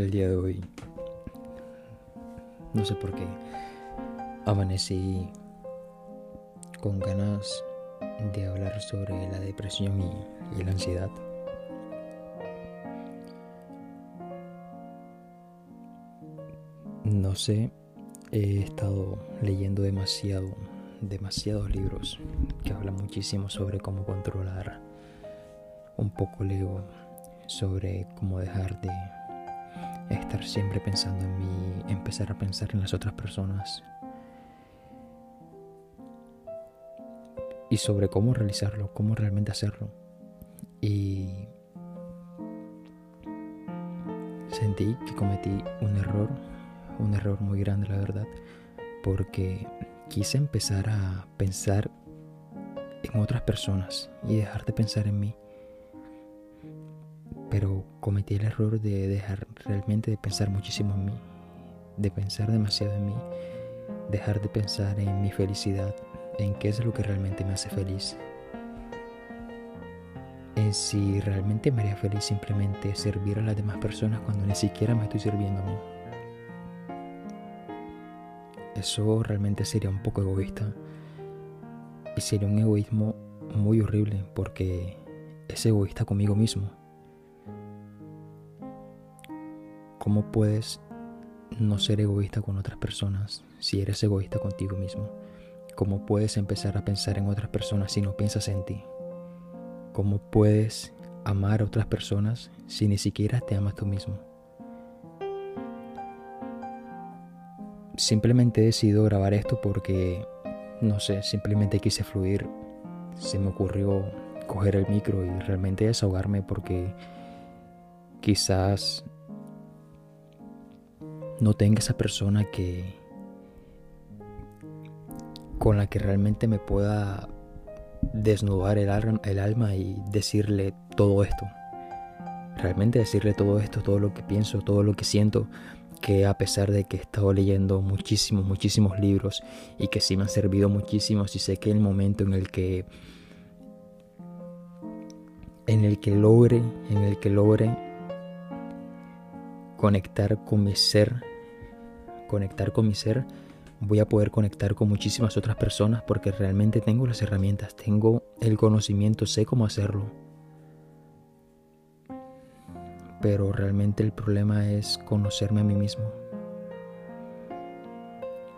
el día de hoy, no sé por qué, amanecí con ganas de hablar sobre la depresión y, la ansiedad. No sé, he estado leyendo demasiado, demasiados libros que hablan muchísimo sobre cómo controlar un poco el ego, sobre cómo dejar de estar siempre pensando en mí, empezar a pensar en las otras personas y sobre cómo realizarlo, cómo realmente hacerlo. Y sentí que cometí un error, un error muy grande la verdad, porque quise empezar a pensar en otras personas y dejar de pensar en mí pero cometí el error de dejar realmente de pensar muchísimo en mí, de pensar demasiado en mí, dejar de pensar en mi felicidad, en qué es lo que realmente me hace feliz, en si realmente me haría feliz simplemente servir a las demás personas cuando ni siquiera me estoy sirviendo a mí. Eso realmente sería un poco egoísta y sería un egoísmo muy horrible porque es egoísta conmigo mismo ¿Cómo puedes no ser egoísta con otras personas si eres egoísta contigo mismo? ¿Cómo puedes empezar a pensar en otras personas si no piensas en ti? ¿Cómo puedes amar a otras personas si ni siquiera te amas tú mismo? Simplemente he decidido grabar esto porque, no sé, simplemente quise fluir. Se me ocurrió coger el micro y realmente desahogarme porque quizás no tenga esa persona que con la que realmente me pueda desnudar el, alma y decirle todo esto. Realmente decirle todo esto, todo lo que pienso, todo lo que siento, que a pesar de que he estado leyendo muchísimos, muchísimos libros y que sí me han servido muchísimos y sé que el momento en el que en el que logre, en el que logre conectar con mi ser conectar con mi ser, voy a poder conectar con muchísimas otras personas porque realmente tengo las herramientas, tengo el conocimiento, sé cómo hacerlo. Pero realmente el problema es conocerme a mí mismo.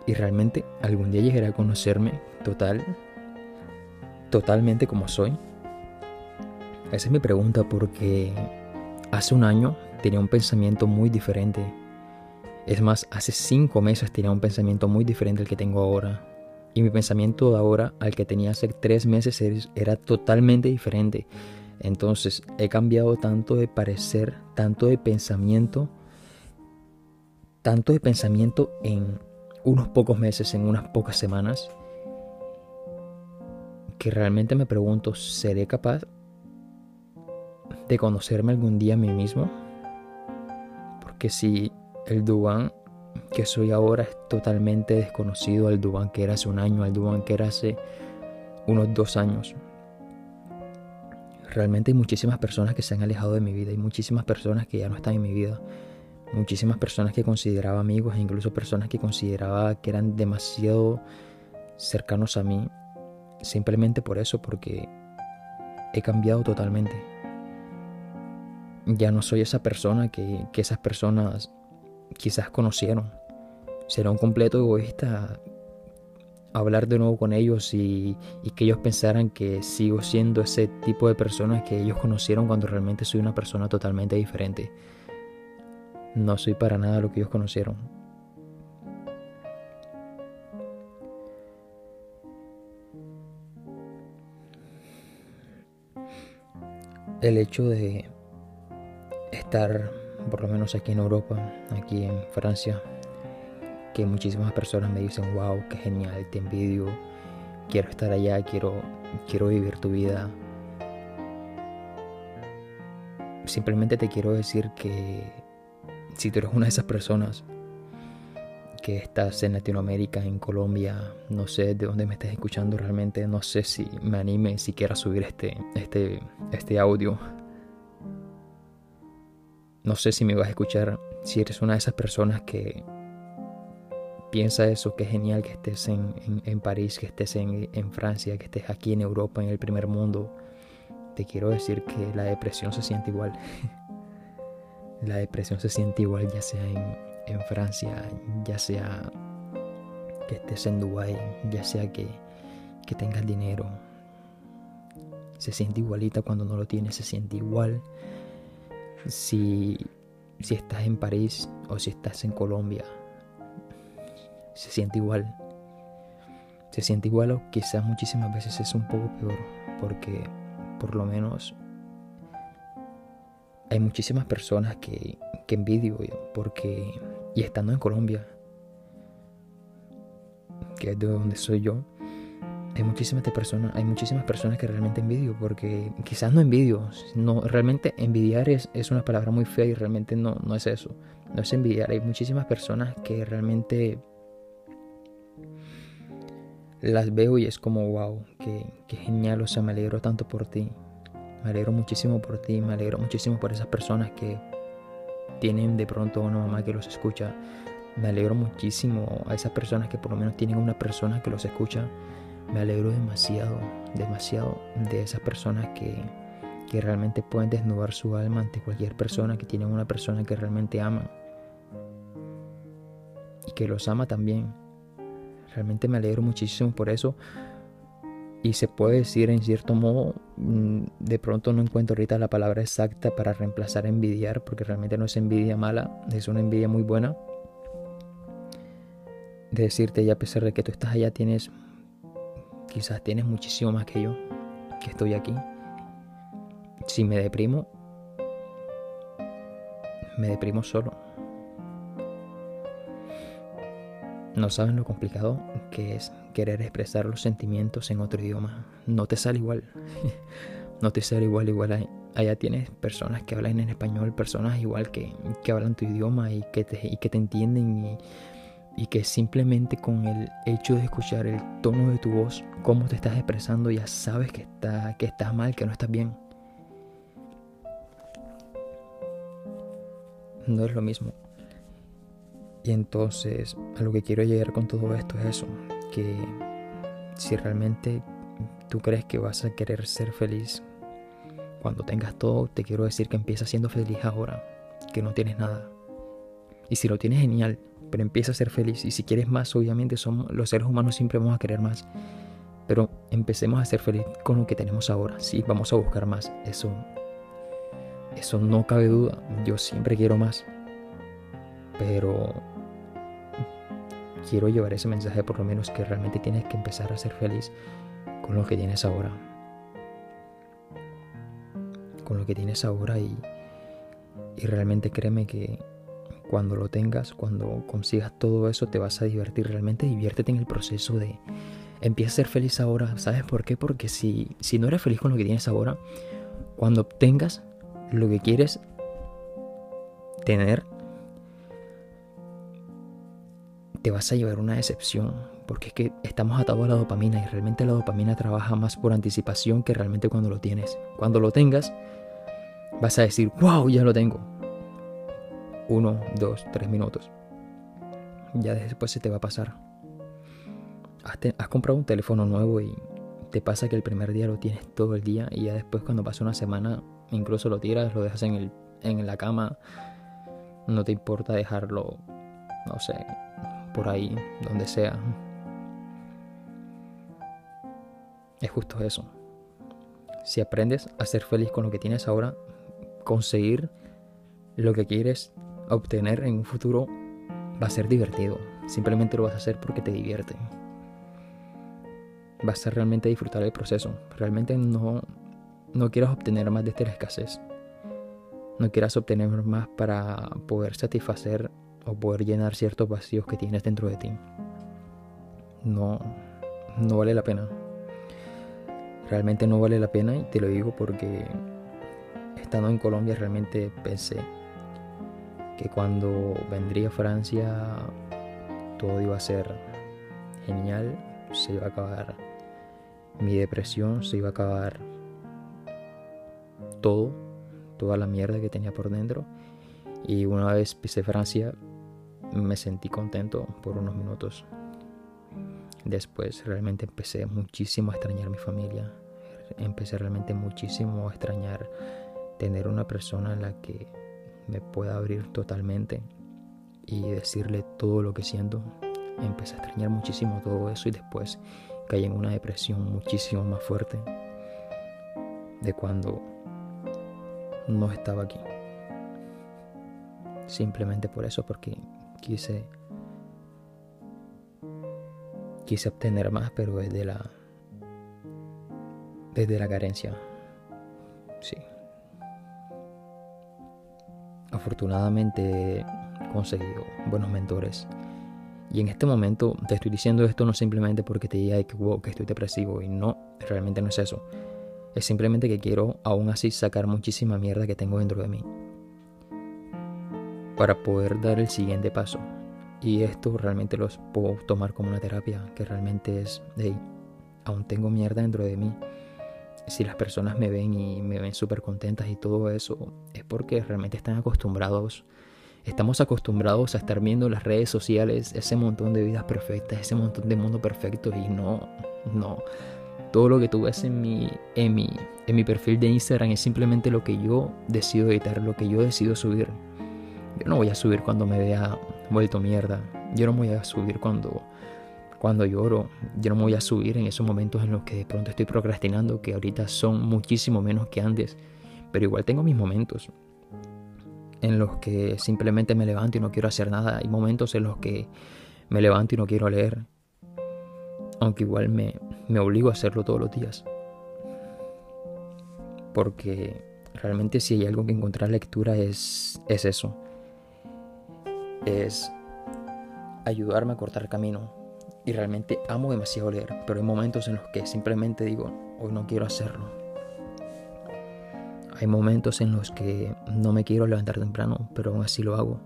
Y realmente algún día llegaré a conocerme total, totalmente como soy. Esa es mi pregunta porque hace un año tenía un pensamiento muy diferente es más, hace cinco meses tenía un pensamiento muy diferente al que tengo ahora. Y mi pensamiento ahora al que tenía hace tres meses era totalmente diferente. Entonces he cambiado tanto de parecer, tanto de pensamiento, tanto de pensamiento en unos pocos meses, en unas pocas semanas, que realmente me pregunto, ¿seré capaz de conocerme algún día a mí mismo? Porque si el Duan que soy ahora es totalmente desconocido al Duan que era hace un año, al Duan que era hace unos dos años. Realmente hay muchísimas personas que se han alejado de mi vida, hay muchísimas personas que ya no están en mi vida, muchísimas personas que consideraba amigos e incluso personas que consideraba que eran demasiado cercanos a mí, simplemente por eso, porque he cambiado totalmente. Ya no soy esa persona que, que esas personas quizás conocieron. Será un completo egoísta hablar de nuevo con ellos y, que ellos pensaran que sigo siendo ese tipo de persona que ellos conocieron cuando realmente soy una persona totalmente diferente. No soy para nada lo que ellos conocieron. El hecho de estar por lo menos aquí en Europa, aquí en Francia, que muchísimas personas me dicen, wow, qué genial, te envidio, quiero estar allá, quiero, quiero vivir tu vida. Simplemente te quiero decir que si tú eres una de esas personas que estás en Latinoamérica, en Colombia, no sé de dónde me estés escuchando realmente, no sé si me anime siquiera a subir este, este, este audio no sé si me vas a escuchar si eres una de esas personas que piensa eso, que es genial que estés en, París, que estés en, Francia, que estés aquí en Europa, en el primer mundo, te quiero decir que la depresión se siente igual. la depresión se siente igual ya sea en, Francia, ya sea que estés en Dubai, ya sea que, que tengas dinero. Se siente igualita cuando no lo tienes, se siente igual si si estás en París o si estás en Colombia, se siente igual. Se siente igual o quizás muchísimas veces es un poco peor porque por lo menos hay muchísimas personas que, que envidio porque y estando en Colombia que es de donde soy yo hay muchísimas personas, hay muchísimas personas que realmente envidio, porque quizás no envidio, no, realmente envidiar es, es una palabra muy fea y realmente no, no es eso, no es envidiar, hay muchísimas personas que realmente las veo y es como wow, que, genial, o sea, me alegro tanto por ti, me alegro muchísimo por ti, me alegro muchísimo por esas personas que tienen de pronto una mamá que los escucha, me alegro muchísimo a esas personas que por lo menos tienen una persona que los escucha me alegro demasiado, demasiado de esas personas que, que realmente pueden desnudar su alma ante cualquier persona, que tienen una persona que realmente aman y que los ama también. Realmente me alegro muchísimo por eso. Y se puede decir en cierto modo, mm, de pronto no encuentro ahorita la palabra exacta para reemplazar envidiar, porque realmente no es envidia mala, es una envidia muy buena. De decirte ya a pesar de que tú estás allá tienes Quizás tienes muchísimo más que yo, que estoy aquí. Si me deprimo, me deprimo solo. No saben lo complicado que es querer expresar los sentimientos en otro idioma. No te sale igual. no te sale igual, igual. Allá tienes personas que hablan en español, personas igual que, que hablan tu idioma y que te, y que te entienden y y que simplemente con el hecho de escuchar el tono de tu voz, cómo te estás expresando, ya sabes que, está, que estás mal, que no estás bien. No es lo mismo. Y entonces a lo que quiero llegar con todo esto es eso, que si realmente tú crees que vas a querer ser feliz cuando tengas todo, te quiero decir que empieza siendo feliz ahora, que no tienes nada. Y si lo tienes genial, pero empieza a ser feliz. Y si quieres más, obviamente somos, los seres humanos siempre vamos a querer más. Pero empecemos a ser feliz con lo que tenemos ahora. Sí, vamos a buscar más. Eso, eso no cabe duda. Yo siempre quiero más. Pero quiero llevar ese mensaje por lo menos que realmente tienes que empezar a ser feliz con lo que tienes ahora. Con lo que tienes ahora y, y realmente créeme que cuando lo tengas, cuando consigas todo eso, te vas a divertir. Realmente diviértete en el proceso de... Empieza a ser feliz ahora. ¿Sabes por qué? Porque si, si no eres feliz con lo que tienes ahora, cuando obtengas lo que quieres tener, te vas a llevar una decepción. Porque es que estamos atados a la dopamina y realmente la dopamina trabaja más por anticipación que realmente cuando lo tienes. Cuando lo tengas, vas a decir, wow, ya lo tengo uno, dos, tres minutos. Ya después se te va a pasar. Has, comprado un teléfono nuevo y te pasa que el primer día lo tienes todo el día y ya después cuando pasa una semana incluso lo tiras, lo dejas en, el, en la cama. No te importa dejarlo, no sé, por ahí, donde sea. Es justo eso. Si aprendes a ser feliz con lo que tienes ahora, conseguir lo que quieres obtener en un futuro va a ser divertido. Simplemente lo vas a hacer porque te divierte. Vas a realmente disfrutar el proceso. Realmente no, no quieras obtener más de esta escasez. No quieras obtener más para poder satisfacer o poder llenar ciertos vacíos que tienes dentro de ti. No, no vale la pena. Realmente no vale la pena y te lo digo porque estando en Colombia realmente pensé que cuando vendría Francia todo iba a ser genial, se iba a acabar mi depresión, se iba a acabar todo, toda la mierda que tenía por dentro Y una vez pisé Francia, me sentí contento por unos minutos. Después realmente empecé muchísimo a extrañar mi familia. Empecé realmente muchísimo a extrañar tener una persona en la que me pueda abrir totalmente y decirle todo lo que siento. Empecé a extrañar muchísimo todo eso y después caí en una depresión muchísimo más fuerte de cuando no estaba aquí. Simplemente por eso, porque quise quise obtener más, pero desde la desde la carencia. Afortunadamente he conseguido buenos mentores. Y en este momento te estoy diciendo esto no simplemente porque te diga que, que estoy depresivo y no, realmente no es eso. Es simplemente que quiero aún así sacar muchísima mierda que tengo dentro de mí. Para poder dar el siguiente paso. Y esto realmente lo puedo tomar como una terapia, que realmente es, hey, aún tengo mierda dentro de mí. Si las personas me ven y me ven súper contentas y todo eso, es porque realmente están acostumbrados, estamos acostumbrados a estar viendo las redes sociales, ese montón de vidas perfectas, ese montón de mundo perfecto y no, no, todo lo que tú ves en mi, en mi, en mi perfil de Instagram es simplemente lo que yo decido editar, lo que yo decido subir. Yo no voy a subir cuando me vea vuelto mierda. Yo no voy a subir cuando, cuando lloro. Yo no me voy a subir en esos momentos en los que de pronto estoy procrastinando, que ahorita son muchísimo menos que antes. Pero igual tengo mis momentos en los que simplemente me levanto y no quiero hacer nada. Hay momentos en los que me levanto y no quiero leer aunque igual me, me obligo a hacerlo todos los días. Porque realmente si hay algo que encontrar lectura es, es eso. Es ayudarme a cortar camino. Y realmente amo demasiado leer, pero hay momentos en los que simplemente digo, hoy no quiero hacerlo. Hay momentos en los que no me quiero levantar temprano, pero aún así lo hago.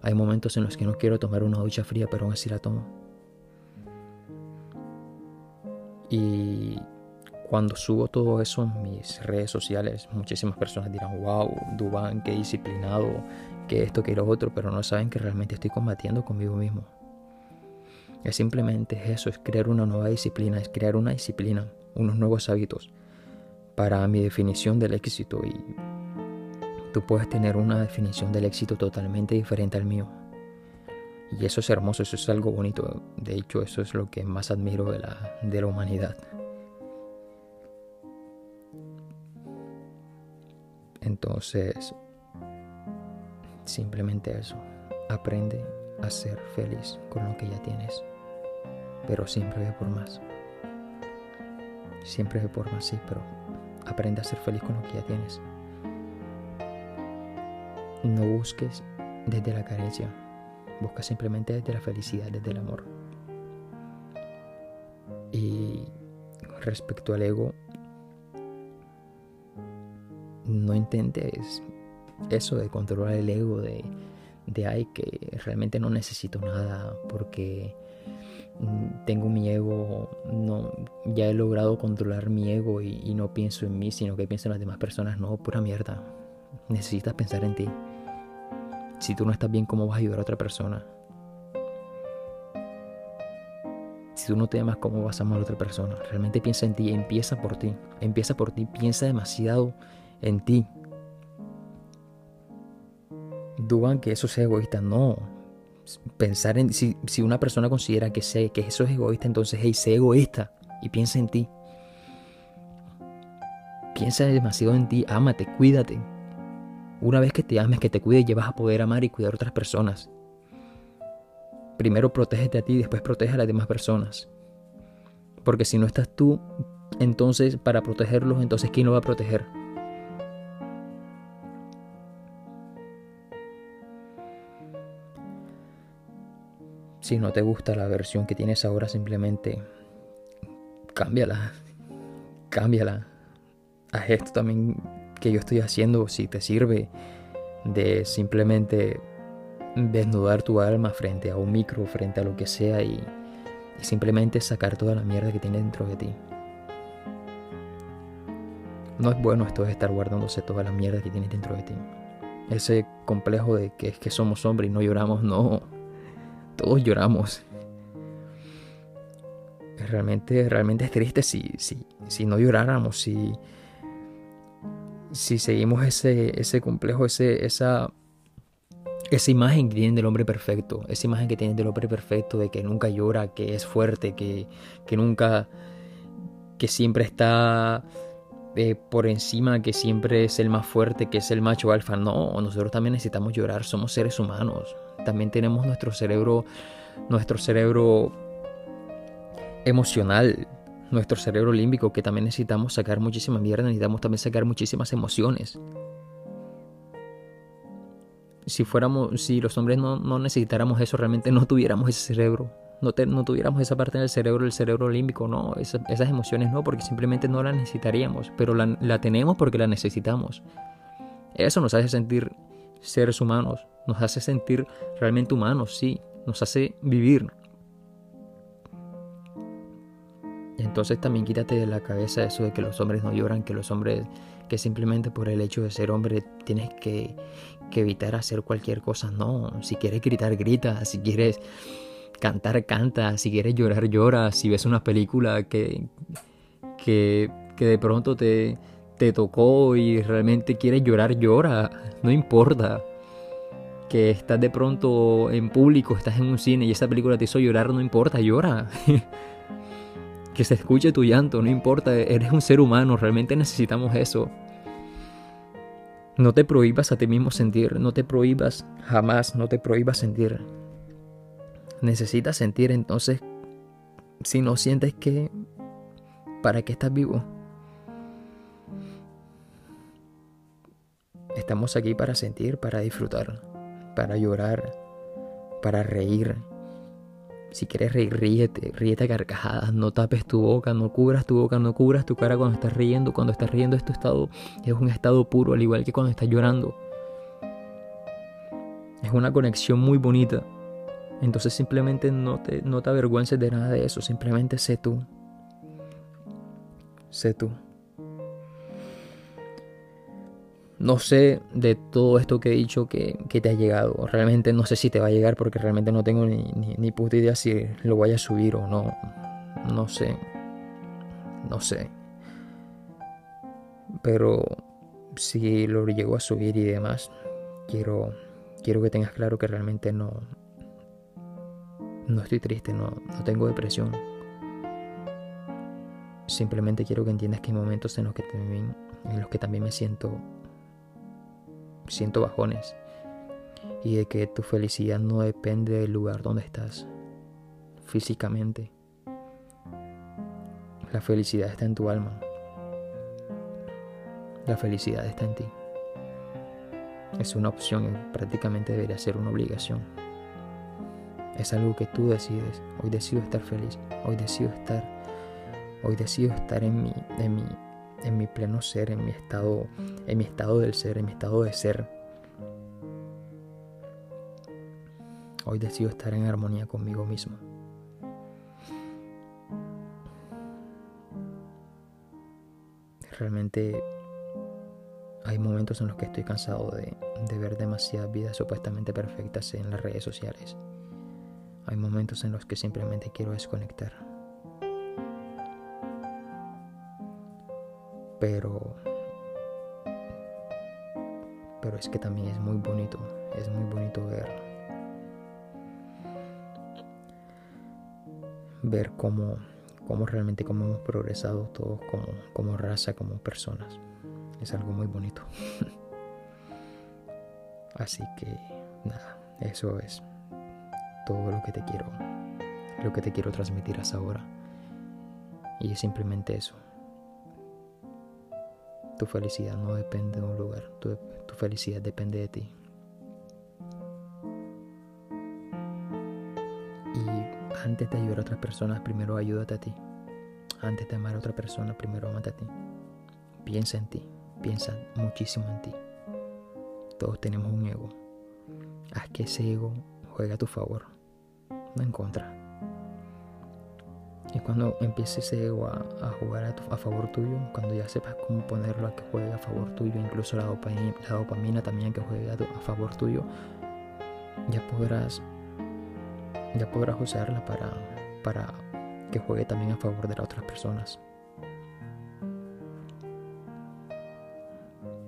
Hay momentos en los que no quiero tomar una ducha fría, pero aún así la tomo. Y cuando subo todo eso en mis redes sociales, muchísimas personas dirán, wow, Dubán, qué disciplinado, que esto, que lo otro, pero no saben que realmente estoy combatiendo conmigo mismo. Es simplemente eso, es crear una nueva disciplina, es crear una disciplina, unos nuevos hábitos para mi definición del éxito y tú puedes tener una definición del éxito totalmente diferente al mío. Y eso es hermoso, eso es algo bonito. De hecho, eso es lo que más admiro de la, de la humanidad. Entonces, simplemente eso. Aprende a ser feliz con lo que ya tienes. Pero siempre ve por más. Siempre ve por más, sí, pero aprende a ser feliz con lo que ya tienes. No busques desde la carencia Busca simplemente desde la felicidad, desde el amor. Y respecto al ego, no intentes eso de controlar el ego, de, de ay, que realmente no necesito nada porque tengo mi ego, no, ya he logrado controlar mi ego y, no pienso en mí, sino que pienso en las demás personas. No, pura mierda. Necesitas pensar en ti. Si tú no estás bien, ¿cómo vas a ayudar a otra persona? Si tú no te amas, ¿cómo vas a amar a otra persona? Realmente piensa en ti, empieza por ti, empieza por ti, piensa demasiado en ti. Dudan que eso sea egoísta, no. Pensar en si, si una persona considera que, sé, que eso es egoísta, entonces hey, sé egoísta y piensa en ti. Piensa demasiado en ti, ámate, cuídate, una vez que te ames, que te cuides, ya vas a poder amar y cuidar a otras personas. Primero protégete a ti, después protege a las demás personas. Porque si no estás tú, entonces para protegerlos, entonces ¿quién lo va a proteger? Si no te gusta la versión que tienes ahora, simplemente cámbiala. Cámbiala. Haz esto también que yo estoy haciendo, si te sirve de simplemente desnudar tu alma frente a un micro, frente a lo que sea y, simplemente sacar toda la mierda que tiene dentro de ti. No es bueno esto de estar guardándose toda la mierda que tiene dentro de ti. ese complejo de que es que somos hombres y no lloramos, no. Todos lloramos. Realmente, realmente es triste si, si, si no lloráramos, si, si seguimos ese, ese complejo, ese, esa, esa imagen que tienen del hombre perfecto, esa imagen que tienen del hombre perfecto, de que nunca llora, que es fuerte, que, que nunca, que siempre está eh, por encima, que siempre es el más fuerte, que es el macho alfa. No, nosotros también necesitamos llorar, somos seres humanos. También tenemos nuestro cerebro, nuestro cerebro emocional, nuestro cerebro límbico, que también necesitamos sacar muchísima mierda, necesitamos también sacar muchísimas emociones. Si fuéramos, si los hombres no, no necesitáramos eso, realmente no tuviéramos ese cerebro no, tuviéramos esa parte del cerebro, el cerebro límbico, no, esas emociones no, porque simplemente no las necesitaríamos, pero la tenemos porque la necesitamos. Eso nos hace sentir seres humanos, nos hace sentir realmente humanos, sí, nos hace vivir. Entonces también quítate de la cabeza eso de que los hombres no lloran, que los hombres, que simplemente por el hecho de ser hombre tienes que, que evitar hacer cualquier cosa. No, si quieres gritar, grita, si quieres cantar, canta, si quieres llorar, llora, si ves una película que, que, de pronto te, te tocó y realmente quieres llorar, llora, no importa. Que estás de pronto en público, estás en un cine y esa película te hizo llorar, no importa, llora. que se escuche tu llanto, no importa, eres un ser humano, realmente necesitamos eso. No te prohíbas a ti mismo sentir, no te prohíbas jamás, no te prohíbas sentir necesitas sentir entonces, si no sientes que, ¿para qué estás vivo? Estamos aquí para sentir, para disfrutar, para llorar, para reír. Si quieres reír, ríete, ríete a carcajadas, no tapes tu boca, no cubras tu boca, no cubras tu cara cuando estás riendo. Cuando estás riendo es tu estado, es un estado puro, al igual que cuando estás llorando. Es una conexión muy bonita. Entonces simplemente no te, no te avergüences de nada de eso, simplemente sé tú. Sé tú. No sé de todo esto que he dicho que, te ha llegado. Realmente no sé si te va a llegar porque realmente no tengo ni, ni, puta idea si lo voy a subir o no. No sé. No sé. Pero si lo llego a subir y demás, quiero, quiero que tengas claro que realmente no, no estoy triste, no, no tengo depresión. Simplemente quiero que entiendas que hay momentos en los que también, en los que también me siento, siento bajones. Y de que tu felicidad no depende del lugar donde estás físicamente. La felicidad está en tu alma. La felicidad está en ti. Es una opción, prácticamente debería ser una obligación. Es algo que tú decides. Hoy decido estar feliz. Hoy decido estar. Hoy decido estar en mi, en mi, en mi pleno ser, en mi estado, en mi estado del ser, en mi estado de ser. Hoy decido estar en armonía conmigo mismo. Realmente hay momentos en los que estoy cansado de, de ver demasiadas vidas supuestamente perfectas en las redes sociales. Hay momentos en los que simplemente quiero desconectar. Pero pero es que también es muy bonito, es muy bonito ver ver cómo, cómo realmente cómo hemos progresado todos como, como raza, como personas. Es algo muy bonito. Así que nada, eso es todo lo que te quiero, lo que te quiero transmitir hasta ahora. Y es simplemente eso. Tu felicidad no depende de un lugar, tu, tu felicidad depende de ti. Y antes de ayudar a otras personas, primero ayúdate a ti. Antes de amar a otra persona, primero amate a ti. Piensa en ti, piensa muchísimo en ti. Todos tenemos un ego. Haz que ese ego juegue a tu favor no en contra. Cuando empiece ese ego a, jugar a, favor tuyo, cuando ya sepas cómo ponerlo a que juegue a favor tuyo, incluso la dopamina, la dopamina también que juegue a, a favor tuyo, ya podrás ya podrás usarla para, para que juegue también a favor de las otras personas.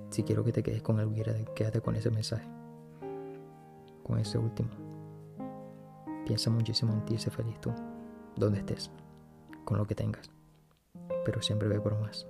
Si quiero que te quedes con algo, quédate con ese mensaje, con ese último. Piensa muchísimo en ti y sé feliz tú, donde estés, con lo que tengas, pero siempre ve por más.